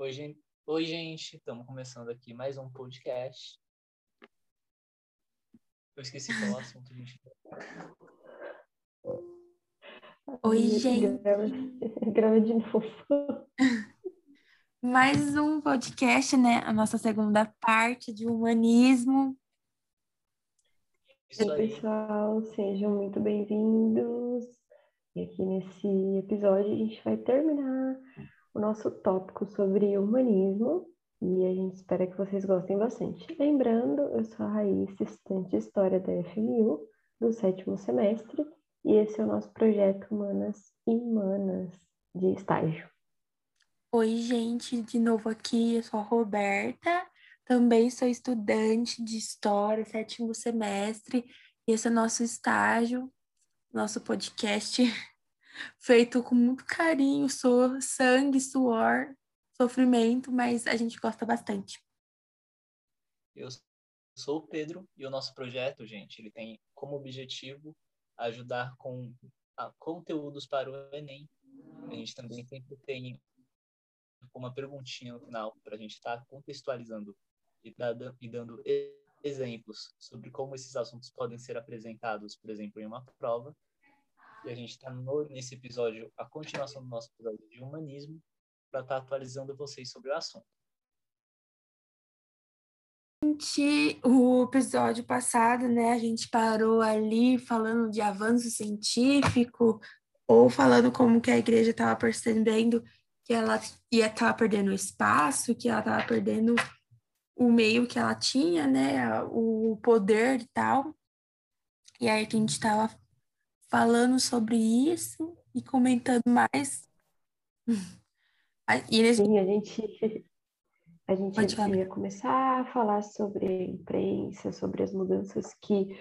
Oi, gente. Oi, gente. Estamos começando aqui mais um podcast. Eu esqueci qual é o assunto, gente. Oi, gente. Grava de novo. Mais um podcast, né? A nossa segunda parte de humanismo. Isso Oi, aí. pessoal, sejam muito bem-vindos. E aqui nesse episódio a gente vai terminar o nosso tópico sobre humanismo e a gente espera que vocês gostem bastante. Lembrando, eu sou a Raíssa, estudante de História da FMU, do sétimo semestre, e esse é o nosso projeto Humanas e Humanas de estágio. Oi, gente, de novo aqui. Eu sou a Roberta. Também sou estudante de História, sétimo semestre. E esse é o nosso estágio, nosso podcast, feito com muito carinho, so, sangue, suor, sofrimento, mas a gente gosta bastante. Eu sou o Pedro e o nosso projeto, gente, ele tem como objetivo ajudar com conteúdos para o Enem. A gente também sempre tem uma perguntinha no final para a gente estar contextualizando e, e dando exemplos sobre como esses assuntos podem ser apresentados, por exemplo, em uma prova. A gente está nesse episódio, a continuação do nosso episódio de humanismo, para estar atualizando vocês sobre o assunto. Gente, o episódio passado, né, a gente parou ali falando de avanço científico ou falando como que a igreja estava percebendo que ela ia estar perdendo espaço, que ela estava perdendo o meio que ela tinha, né, o poder e tal. E aí que a gente estava falando sobre isso e comentando mais. E Sim, a gente, a gente ia começar a falar sobre imprensa, sobre as mudanças que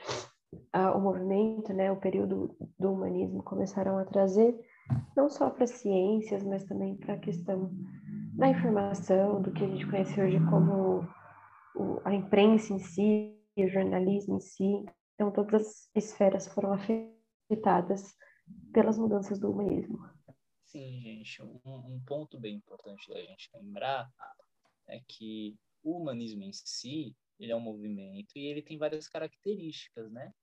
ah, o movimento, né, o período do humanismo começaram a trazer, não só para as ciências, mas também para a questão da informação, do que a gente conhece hoje como o- a imprensa em si, o jornalismo em si. Então, todas as esferas foram afetadas pelas mudanças do humanismo. Sim, gente, um, um ponto bem importante da gente lembrar é que o humanismo em si, ele é um movimento e ele tem várias características, né?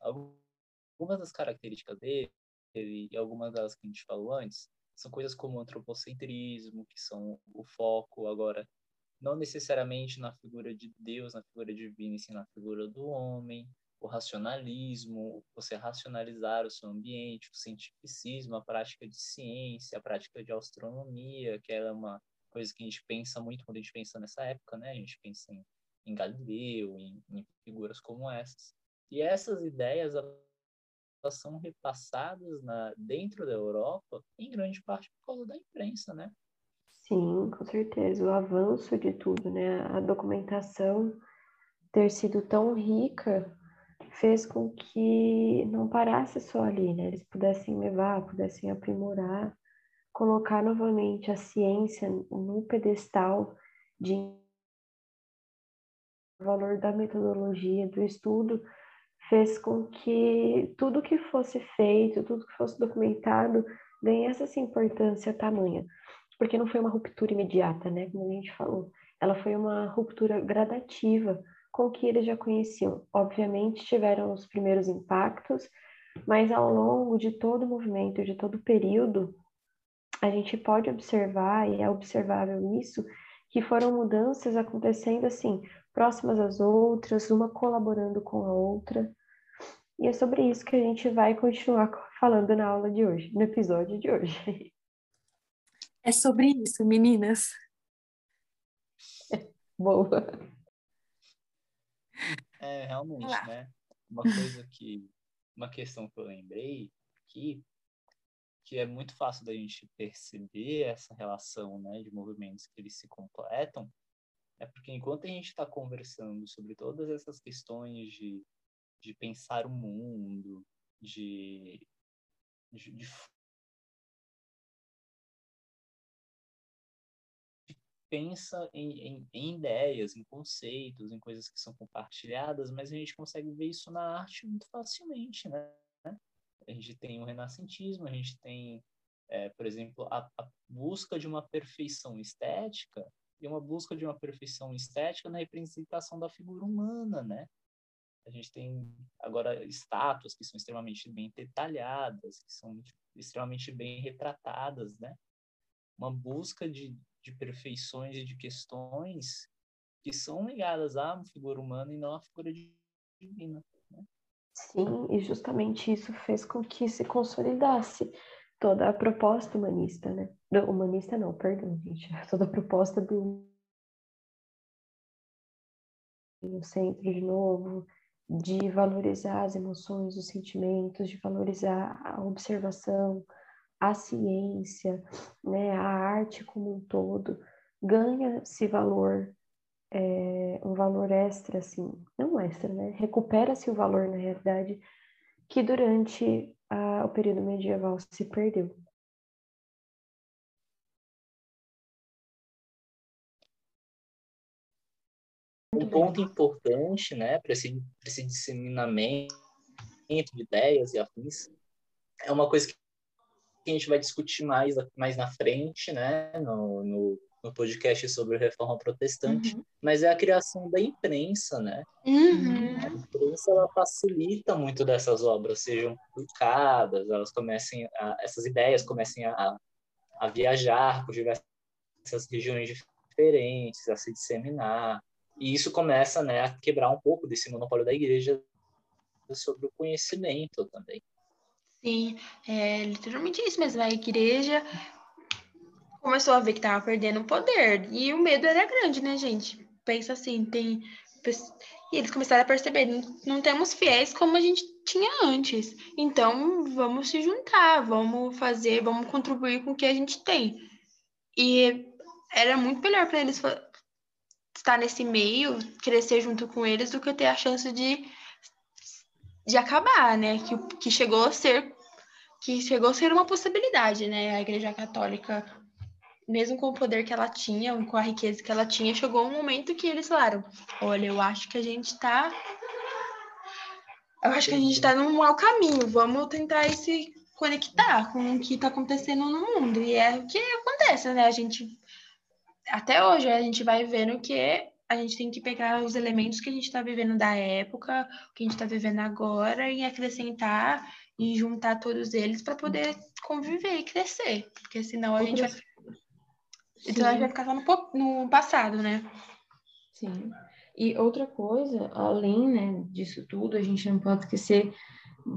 Algumas das características dele, e algumas das que a gente falou antes, são coisas como o antropocentrismo, que são o foco agora, não necessariamente na figura de Deus, na figura divina, e sim na figura do homem, o racionalismo, você racionalizar o seu ambiente, o cientificismo, a prática de ciência, a prática de astronomia, que é uma coisa que a gente pensa muito quando a gente pensa nessa época, né? A gente pensa em, em Galileu, em, em figuras como essas. E essas ideias elas são repassadas na, dentro da Europa, em grande parte por causa da imprensa, né? Sim, com certeza. O avanço de tudo, né? A documentação ter sido tão rica fez com que não parasse só ali, né? Eles pudessem levar, pudessem aprimorar, colocar novamente a ciência no pedestal de valor da metodologia, do estudo, fez com que tudo que fosse feito, tudo que fosse documentado, ganhasse essa importância tamanha. Porque não foi uma ruptura imediata, né? Como a gente falou. Ela foi uma ruptura gradativa com o que eles já conheciam. Obviamente, tiveram os primeiros impactos, mas ao longo de todo o movimento, de todo o período, a gente pode observar, e é observável isso, que foram mudanças acontecendo assim, próximas às outras, uma colaborando com a outra. E é sobre isso que a gente vai continuar falando na aula de hoje, no episódio de hoje. é sobre isso, meninas. Boa. É, realmente, Olá. né? Uma coisa que, uma questão que eu lembrei aqui, que é muito fácil da gente perceber essa relação, né, de movimentos que eles se completam, é porque enquanto a gente está conversando sobre todas essas questões de, de pensar o mundo, de, de, de pensa em, em, em, ideias, em conceitos, em coisas que são compartilhadas, mas a gente consegue ver isso na arte muito facilmente, né? A gente tem o renascentismo, a gente tem é, por exemplo, a, a, busca de uma perfeição estética e uma busca de uma perfeição estética na representação da figura humana, né? A gente tem agora estátuas que são extremamente bem detalhadas, que são extremamente bem retratadas, né? Uma busca de, de perfeições e de questões que são ligadas à figura humana e não à figura divina. Né? Sim, e justamente isso fez com que se consolidasse toda a proposta humanista, né? Do, humanista não, perdão, gente. Toda a proposta do no centro de novo, de valorizar as emoções, os sentimentos, de valorizar a observação, a ciência, né, a arte como um todo, ganha-se valor, é, um valor extra, assim, não extra, né? Recupera-se o valor, na realidade, que durante a, o período medieval se perdeu. Um ponto importante, né, para esse, esse disseminamento de ideias e afins, é uma coisa que a gente vai discutir mais, mais na frente, né, no, no, no podcast sobre reforma protestante, uhum. mas é a criação da imprensa, né? Uhum. A imprensa ela facilita muito dessas obras sejam publicadas, elas comecem a, essas ideias comecem a, a viajar por diversas regiões diferentes, a se disseminar, e isso começa né, a quebrar um pouco desse monopólio da igreja sobre o conhecimento também. Sim, é literalmente isso mesmo. A igreja começou a ver que estava perdendo o poder. E o medo era grande, né, gente? Pensa assim, tem. E eles começaram a perceber, não temos fiéis como a gente tinha antes. Então, vamos se juntar, vamos fazer, vamos contribuir com o que a gente tem. E era muito melhor para eles estar nesse meio, crescer junto com eles, do que ter a chance de, de acabar, né? Que, que chegou a ser que chegou a ser uma possibilidade, né? A Igreja Católica, mesmo com o poder que ela tinha, com a riqueza que ela tinha, chegou um momento que eles falaram: olha, eu acho que a gente está eu acho que a gente está num mau caminho, vamos tentar se conectar com o que está acontecendo no mundo. E é o que acontece, né? A gente até hoje a gente vai vendo que a gente tem que pegar os elementos que a gente está vivendo da época, o que a gente está vivendo agora, e acrescentar e juntar todos eles para poder conviver e crescer. Porque senão a gente vai. Então a gente vai ficar só no, no passado, né? Sim. E outra coisa, além né, disso tudo, a gente não pode esquecer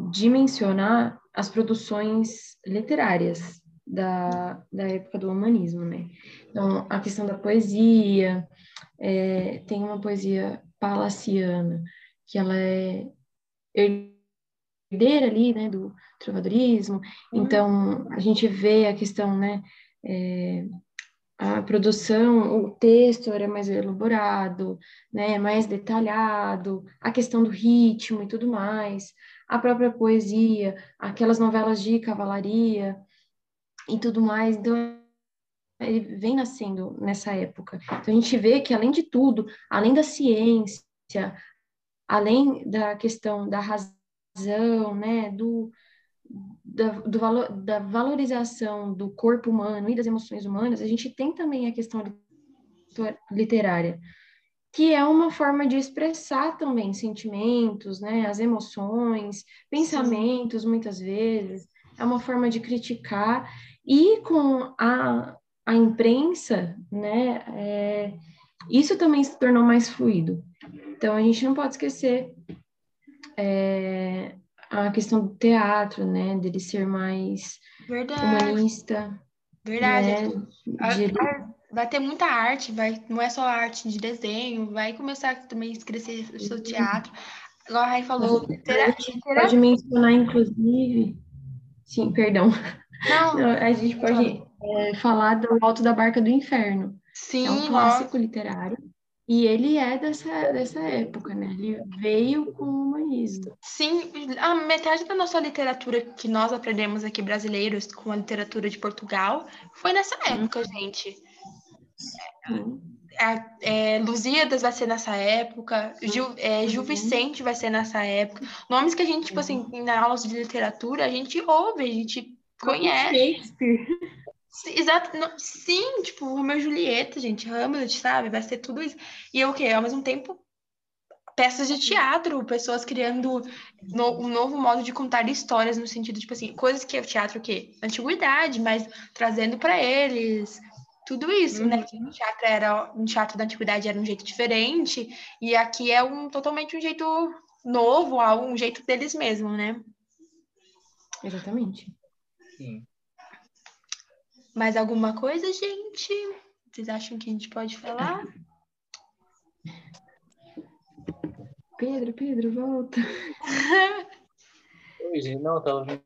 de mencionar as produções literárias da, da época do humanismo, né? Então, a questão da poesia, é, tem uma poesia palaciana, que ela é herdeira ali, né, do trovadorismo, uhum. então a gente vê a questão, né, é, a produção, o texto era mais elaborado, né, mais detalhado, a questão do ritmo e tudo mais, a própria poesia, aquelas novelas de cavalaria, e tudo mais. Então, ele vem nascendo nessa época. Então, a gente vê que, além de tudo, além da ciência, além da questão da razão, né, do, da, do valor, da valorização do corpo humano e das emoções humanas, a gente tem também a questão literária, que é uma forma de expressar também sentimentos, né, as emoções, pensamentos, muitas vezes, é uma forma de criticar e com a, a imprensa, né, é, isso também se tornou mais fluido. Então, a gente não pode esquecer é, a questão do teatro, né, dele ser mais Verdade. humanista. Verdade. Né, de... Vai ter muita arte, vai, não é só arte de desenho, vai começar também a crescer o seu teatro. Agora a Rai falou. Terá, terá... Pode mencionar, inclusive. Sim, perdão. Não, a gente pode é, falar do Alto da Barca do Inferno. Sim, é um clássico literário. E ele é dessa, dessa época, né? Ele veio com o humanismo. Sim, a metade da nossa literatura que nós aprendemos aqui brasileiros com a literatura de Portugal foi nessa época, hum. gente. É, é, Lusíadas vai ser nessa época, Gil, é, Gil uhum. Vicente vai ser nessa época. Nomes que a gente, tipo assim, na aulas de literatura, a gente ouve, a gente conhece. Shakespeare. Exato, não, sim, tipo, Romeu e Julieta, gente, Hamlet, sabe? Vai ser tudo isso. E é o quê? Ao mesmo tempo, peças de teatro, pessoas criando no, um novo modo de contar histórias, no sentido, tipo assim, coisas que o teatro, o quê? Antiguidade, mas trazendo para eles. Tudo isso, né? Uhum. No teatro, era, no teatro da antiguidade era um jeito diferente, e aqui é um totalmente um jeito novo, um jeito deles mesmo, né? Exatamente. Sim. Mais alguma coisa, gente? Vocês acham que a gente pode falar? Pedro, Pedro, volta. Oi, gente, não, eu tava vendo.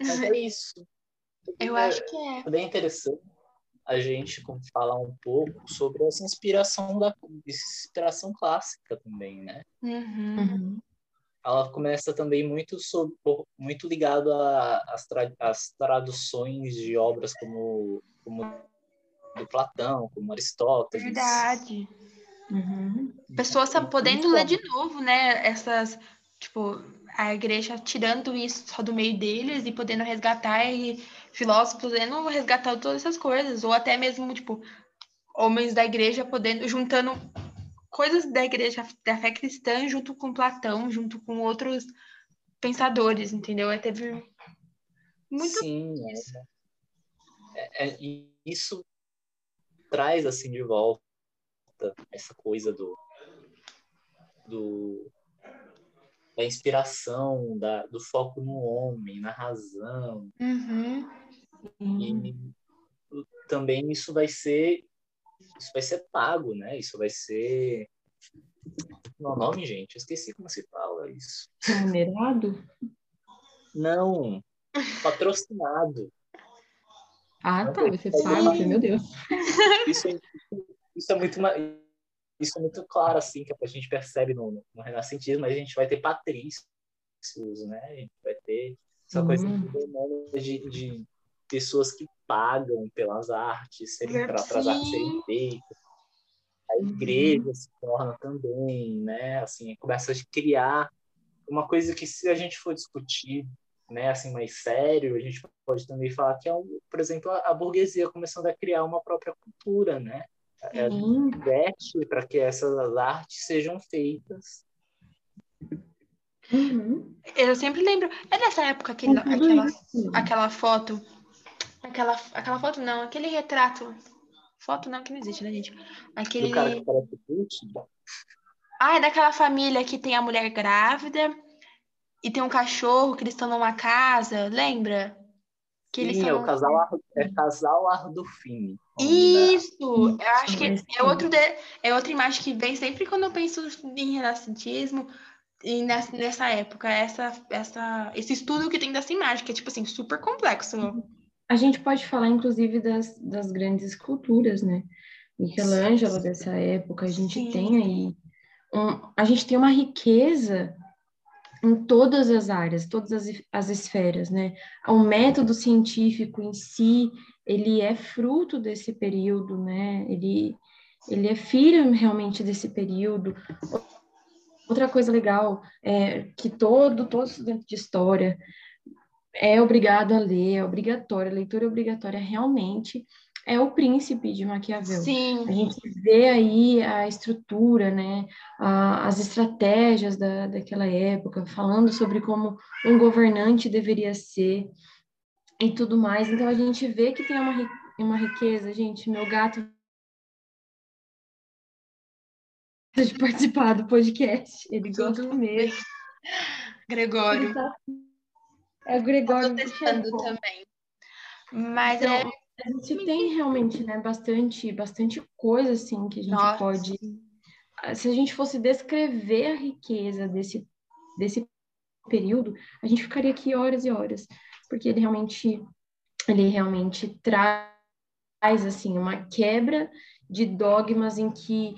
Mas é isso. Eu É- acho que é. É bem interessante a gente como falar um pouco sobre essa inspiração da essa inspiração clássica também, né? Uhum. Ela começa também muito sobre, muito ligado às tra, traduções de obras como como do Platão, como Aristóteles. Verdade. Uhum. Pessoas Sim, podendo ler bom. de novo, né? Essas, tipo, a igreja tirando isso só do meio deles e podendo resgatar e filósofos podendo resgatar todas essas coisas, ou até mesmo, tipo, homens da igreja podendo, juntando coisas da igreja, da fé cristã, junto com Platão, junto com outros pensadores, entendeu? Aí teve muito Sim, é, é- é- isso traz assim de volta essa coisa do, do da inspiração, da, do foco no homem, na razão. Uhum. E também isso vai ser isso vai ser pago, né? Isso vai ser não é o nome, gente, eu esqueci como se fala isso. Remunerado? Não, patrocinado. Ah, tá. Vai ser pago. Meu Deus. isso, é- isso é muito isso é muito claro assim que a gente percebe no, no renascentismo mas a gente vai ter patrícios né a gente vai ter essa coisa Hum. de, de pessoas que pagam pelas artes serem para as artes serem feitas a igreja se torna também né assim começa a criar uma coisa que se a gente for discutir né assim mais sério a gente pode também falar que é um, por exemplo a, burguesia começando a criar uma própria cultura né é, Sim. investe para que essas artes sejam feitas. Uhum. Eu sempre lembro. É dessa época aquele, tudo aquela, aquela foto. Aquela, aquela foto não, aquele retrato. Foto não, que não existe, né, gente? Aquele. Do cara que parece. Ah, é daquela família que tem a mulher grávida e tem um cachorro que eles estão numa casa, lembra? Que eles Sim, é o casal, Ar- é casal Ardufini. o nome da- Isso! Eu acho que é, outro de- é outra imagem que vem sempre quando eu penso em renascentismo e nessa, nessa época, essa, essa, esse estudo que tem dessa imagem, que é tipo assim, super complexo. A gente pode falar, inclusive, das, das grandes esculturas, né? Michelangelo dessa época, a gente Sim. tem aí. um- a gente tem uma riqueza em todas as áreas, todas as, as esferas, né? O método científico em si, ele é fruto desse período, né? Ele, ele é filho realmente desse período. Outra coisa legal é que todo, todo estudante de história é obrigado a ler, é obrigatório, a leitura obrigatória realmente é o príncipe de Maquiavel. A Sim, gente vê aí a estrutura, né, a- as estratégias da, daquela época, falando sobre como um governante deveria ser e tudo mais. Então a gente vê que tem uma, uma riqueza, gente. Meu gato de participar do podcast, ele Tudo gosta mesmo. Gregório. Ele tá- É o Tô Gregório testando também. Mas Então, é. a gente tem realmente, né, bastante, bastante coisa assim que a gente Nossa. pode se a gente fosse descrever a riqueza desse, desse período, a gente ficaria aqui horas e horas, porque ele realmente, ele realmente traz, assim, uma quebra de dogmas em que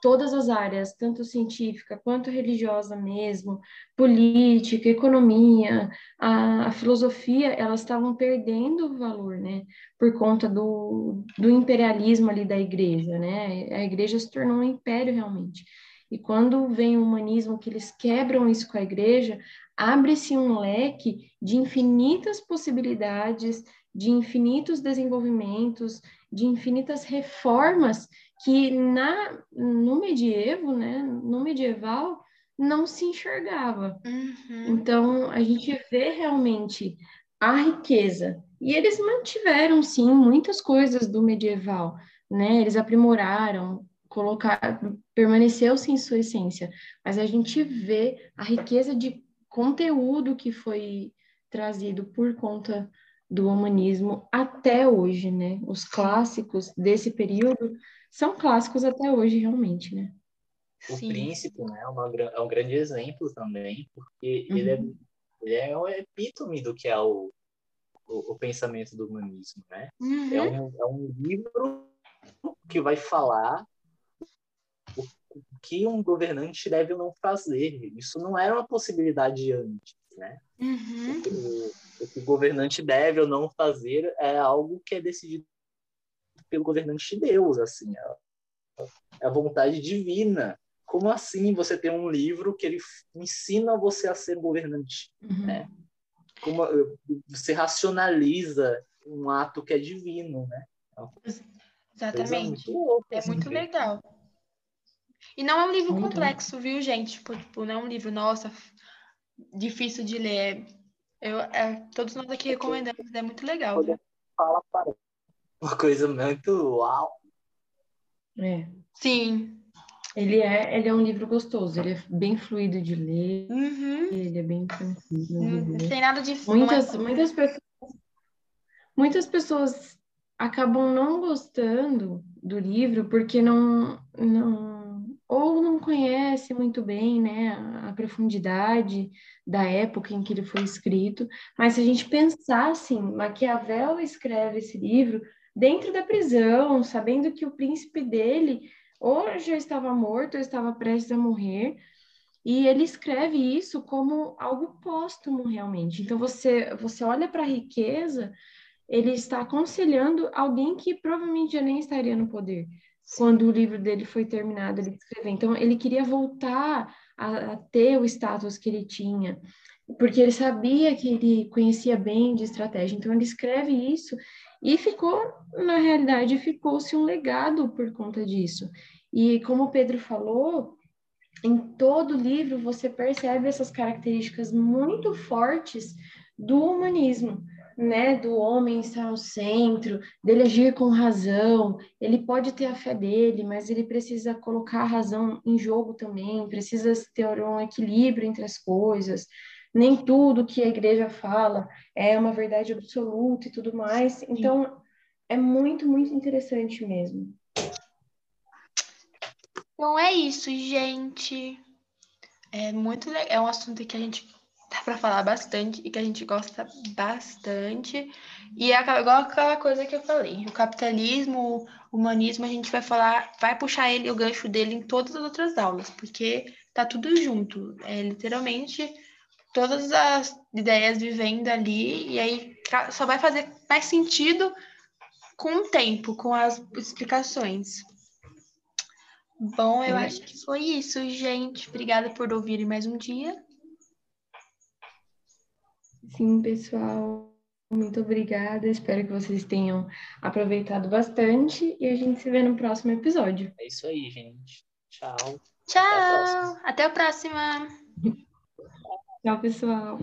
todas as áreas, tanto científica quanto religiosa mesmo, política, economia, a, a filosofia, elas estavam perdendo o valor, né? Por conta do, do imperialismo ali da igreja, né? A igreja se tornou um império realmente. E quando vem o humanismo, que eles quebram isso com a igreja, abre-se um leque de infinitas possibilidades, de infinitos desenvolvimentos, de infinitas reformas que na, no medievo, né, no medieval, não se enxergava. Uhum. Então, a gente vê realmente a riqueza. E eles mantiveram, sim, muitas coisas do medieval, né? Eles aprimoraram, colocar, permaneceu-se em sua essência. Mas a gente vê a riqueza de conteúdo que foi trazido por conta do humanismo até hoje, né? Os clássicos desse período são clássicos até hoje, realmente, né? O Sim. Príncipe né, é, uma, é um grande exemplo também, porque uhum. ele, é, ele é o epítome do que é o, o, o pensamento do humanismo, né? Uhum. É, um, é um livro que vai falar o, o que um governante deve ou não fazer. Isso não era uma possibilidade antes, né? Uhum. O, o que o governante deve ou não fazer é algo que é decidido pelo governante de Deus, assim, é, é a vontade divina. Como assim você tem um livro que ele ensina você a ser governante, uhum. né? Como você racionaliza um ato que é divino, né? Exatamente. Muito é assim, muito legal. E não é um livro muito complexo, bom. viu, gente? Tipo, tipo, não é um livro, nossa, difícil de ler. Eu, é, todos nós aqui recomendamos, é muito legal. Fala, para uma coisa muito uau. É. Sim. Ele é, ele é um livro gostoso, ele é bem fluido de ler, uhum. ele é bem tranquilo. Uhum. Não tem nada de muitas, é... muitas pessoas muitas pessoas acabam não gostando do livro porque não, não ou não conhece muito bem, né, a profundidade da época em que ele foi escrito. Mas se a gente pensar assim, Maquiavel escreve esse livro dentro da prisão, sabendo que o príncipe dele ou já estava morto ou estava prestes a morrer, e ele escreve isso como algo póstumo realmente. Então você você olha para a riqueza, ele está aconselhando alguém que provavelmente já nem estaria no poder quando o livro dele foi terminado ele escrever. Então ele queria voltar a, a ter o status que ele tinha, porque ele sabia que ele conhecia bem de estratégia. Então ele escreve isso e ficou, na realidade, ficou-se um legado por conta disso. E como o Pedro falou, em todo livro você percebe essas características muito fortes do humanismo, né, do homem estar ao centro, dele agir com razão, ele pode ter a fé dele, mas ele precisa colocar a razão em jogo também, precisa ter um equilíbrio entre as coisas, nem tudo que a igreja fala é uma verdade absoluta e tudo mais. Então, é muito, muito interessante mesmo. Então é isso, gente. É muito legal. É um assunto que a gente dá para falar bastante e que a gente gosta bastante. E é igual aquela coisa que eu falei: o capitalismo, o humanismo, a gente vai falar, vai puxar ele, o gancho dele em todas as outras aulas, porque tá tudo junto. É literalmente todas as ideias vivendo ali, e aí só vai fazer mais sentido com o tempo, com as explicações. Bom, eu é. acho que foi isso, gente. Obrigada por ouvirem mais um dia. Sim, pessoal. Muito obrigada. Espero que vocês tenham aproveitado bastante e a gente se vê no próximo episódio. É isso aí, gente. Tchau. Tchau. Até a próxima. Até a próxima. Tchau, pessoal.